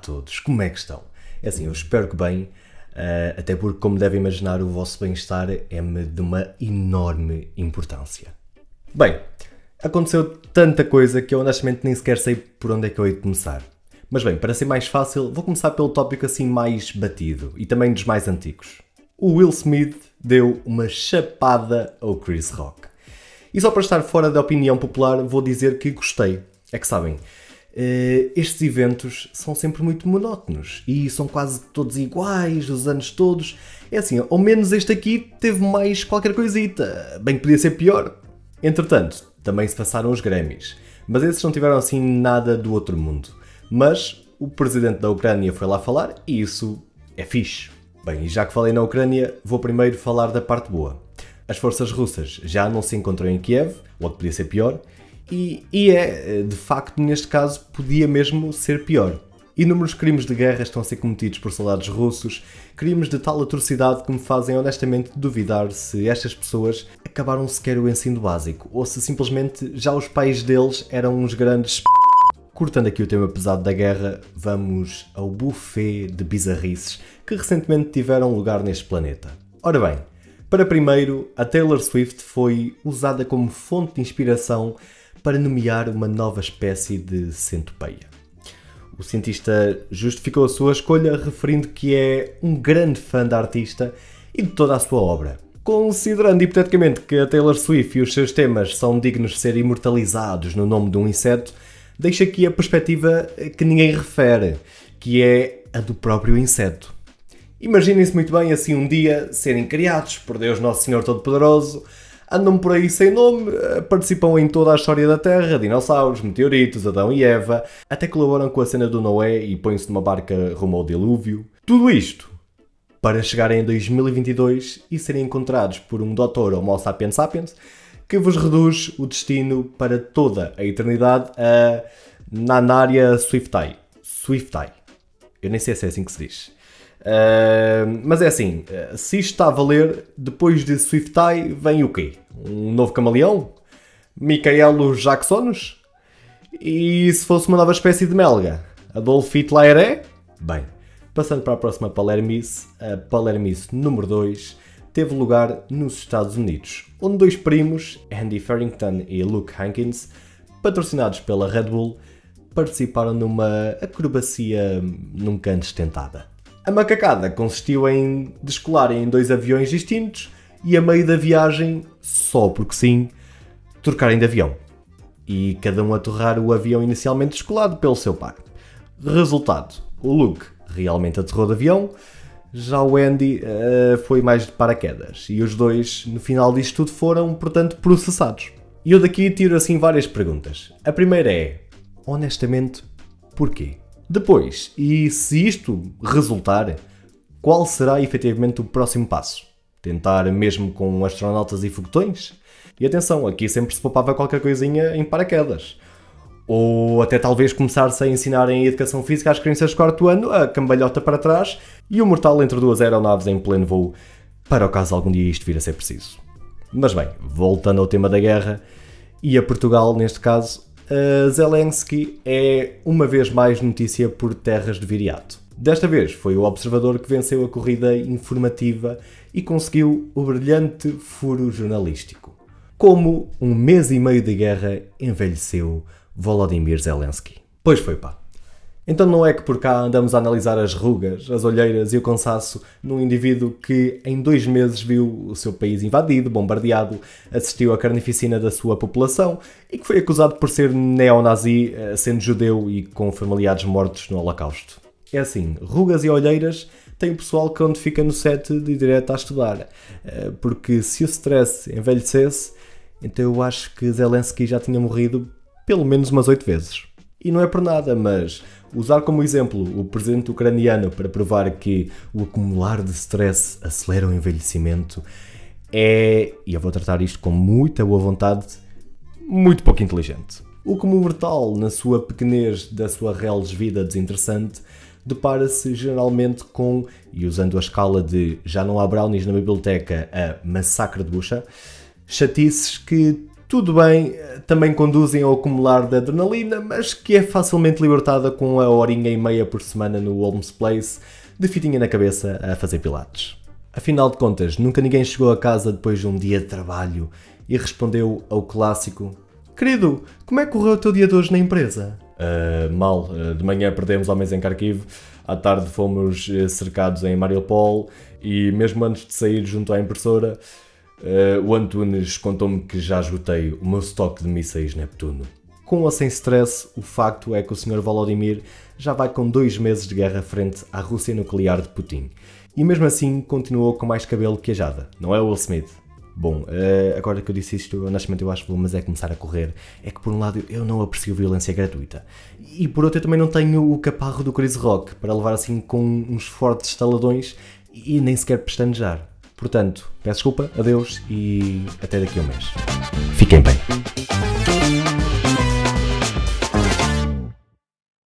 todos, como é que estão? É assim, eu espero que bem, uh, até porque, como devem imaginar, o vosso bem-estar é-me de uma enorme importância. Bem, aconteceu tanta coisa que eu honestamente nem sequer sei por onde é que eu hei de começar. Mas bem, para ser mais fácil, vou começar pelo tópico assim mais batido e também dos mais antigos. O Will Smith deu uma chapada ao Chris Rock. E só para estar fora da opinião popular, vou dizer que gostei. É que sabem, estes eventos são sempre muito monótonos e são quase todos iguais, os anos todos. É assim, ao menos este aqui teve mais qualquer coisita, bem que podia ser pior. Entretanto, também se passaram os Grammys, mas esses não tiveram assim nada do outro mundo. Mas o presidente da Ucrânia foi lá falar e isso é fixe. Bem, e já que falei na Ucrânia, vou primeiro falar da parte boa. As forças russas já não se encontram em Kiev, que podia ser pior, e, e é, de facto, neste caso, podia mesmo ser pior. Inúmeros crimes de guerra estão a ser cometidos por soldados russos, crimes de tal atrocidade que me fazem honestamente duvidar se estas pessoas acabaram sequer o ensino básico ou se simplesmente já os pais deles eram uns grandes. Cortando aqui o tema pesado da guerra, vamos ao buffet de bizarrices que recentemente tiveram lugar neste planeta. Ora bem, para primeiro, a Taylor Swift foi usada como fonte de inspiração para nomear uma nova espécie de centopeia. O cientista justificou a sua escolha referindo que é um grande fã da artista e de toda a sua obra. Considerando hipoteticamente que a Taylor Swift e os seus temas são dignos de ser imortalizados no nome de um inseto, deixa aqui a perspectiva que ninguém refere, que é a do próprio inseto. Imaginem-se muito bem assim um dia serem criados por Deus Nosso Senhor Todo-Poderoso, andam por aí sem nome, eh, participam em toda a história da Terra, dinossauros, meteoritos, Adão e Eva, até colaboram com a cena do Noé e põem-se numa barca rumo ao dilúvio. Tudo isto para chegarem em 2022 e serem encontrados por um doutor Homo sapiens sapiens que vos reduz o destino para toda a eternidade a Nanária Swiftai. Swiftai. Eu nem sei se é assim que se diz. Uh, mas é assim, se isto está a valer, depois de Swiftai vem o quê? Um novo camaleão? Micaelo Jacksonos? E se fosse uma nova espécie de melga? Adolf Hitler é? Bem, passando para a próxima Palermice, a Palermice número 2 teve lugar nos Estados Unidos, onde dois primos, Andy Farrington e Luke Hankins, patrocinados pela Red Bull, participaram numa acrobacia nunca antes tentada. A macacada consistiu em descolarem em dois aviões distintos e a meio da viagem, só porque sim, trocarem de avião. E cada um aterrar o avião inicialmente descolado pelo seu pai. Resultado, o Luke realmente aterrou de avião, já o Andy uh, foi mais de paraquedas. E os dois, no final disto tudo, foram, portanto, processados. E eu daqui tiro assim várias perguntas. A primeira é, honestamente, porquê? Depois, e se isto resultar, qual será efetivamente o próximo passo? Tentar mesmo com astronautas e foguetões? E atenção, aqui sempre se poupava qualquer coisinha em paraquedas. Ou até talvez começar-se a ensinar em educação física às crianças de quarto ano a cambalhota para trás e o mortal entre duas aeronaves em pleno voo, para o caso algum dia isto vir a ser preciso. Mas bem, voltando ao tema da guerra, e a Portugal neste caso, uh, Zelensky é uma vez mais notícia por terras de viriato. Desta vez foi o observador que venceu a corrida informativa e conseguiu o brilhante furo jornalístico. Como um mês e meio de guerra envelheceu Volodymyr Zelensky. Pois foi, pá. Então não é que por cá andamos a analisar as rugas, as olheiras e o cansaço num indivíduo que em dois meses viu o seu país invadido, bombardeado, assistiu à carnificina da sua população e que foi acusado por ser neonazi, eh, sendo judeu e com familiares mortos no Holocausto. É assim, rugas e olheiras tem o pessoal que onde fica no set de direto a estudar, eh, porque se o stress envelhecesse, então eu acho que Zelensky já tinha morrido pelo menos umas oito vezes. E não é por nada, mas usar como exemplo o presidente ucraniano para provar que o acumular de stress acelera o envelhecimento é, e eu vou tratar isto com muita boa vontade, muito pouco inteligente. O comum mortal, na sua pequenez da sua reles vida desinteressante, depara-se geralmente com, e usando a escala de já não há brownies na biblioteca, a massacre de bucha, chatices que tudo bem, também conduzem ao acumular de adrenalina, mas que é facilmente libertada com a horinha e meia por semana no Holmes Place, de fitinha na cabeça a fazer pilates. Afinal de contas, nunca ninguém chegou a casa depois de um dia de trabalho e respondeu ao clássico: Querido, como é que correu o teu dia de hoje na empresa? Uh, mal, uh, de manhã perdemos homens em Kharkiv, à tarde fomos uh, cercados em Mariupol e mesmo antes de sair junto à impressora, Uh, o Antunes contou-me que já esgotei o meu estoque de mísseis Neptuno. Com ou sem stress, o facto é que o Sr. Volodymyr já vai com dois meses de guerra frente à Rússia nuclear de Putin. E mesmo assim continuou com mais cabelo que a Jada, não é Will Smith? Bom, uh, agora que eu disse isto, honestamente eu acho que vou mas é começar a correr. É que por um lado eu não aprecio violência gratuita. E por outro eu também não tenho o caparro do Chris Rock para levar assim com uns fortes estaladões e nem sequer pestanejar. Portanto, peço desculpa, adeus e até daqui a um mês. Fiquem bem.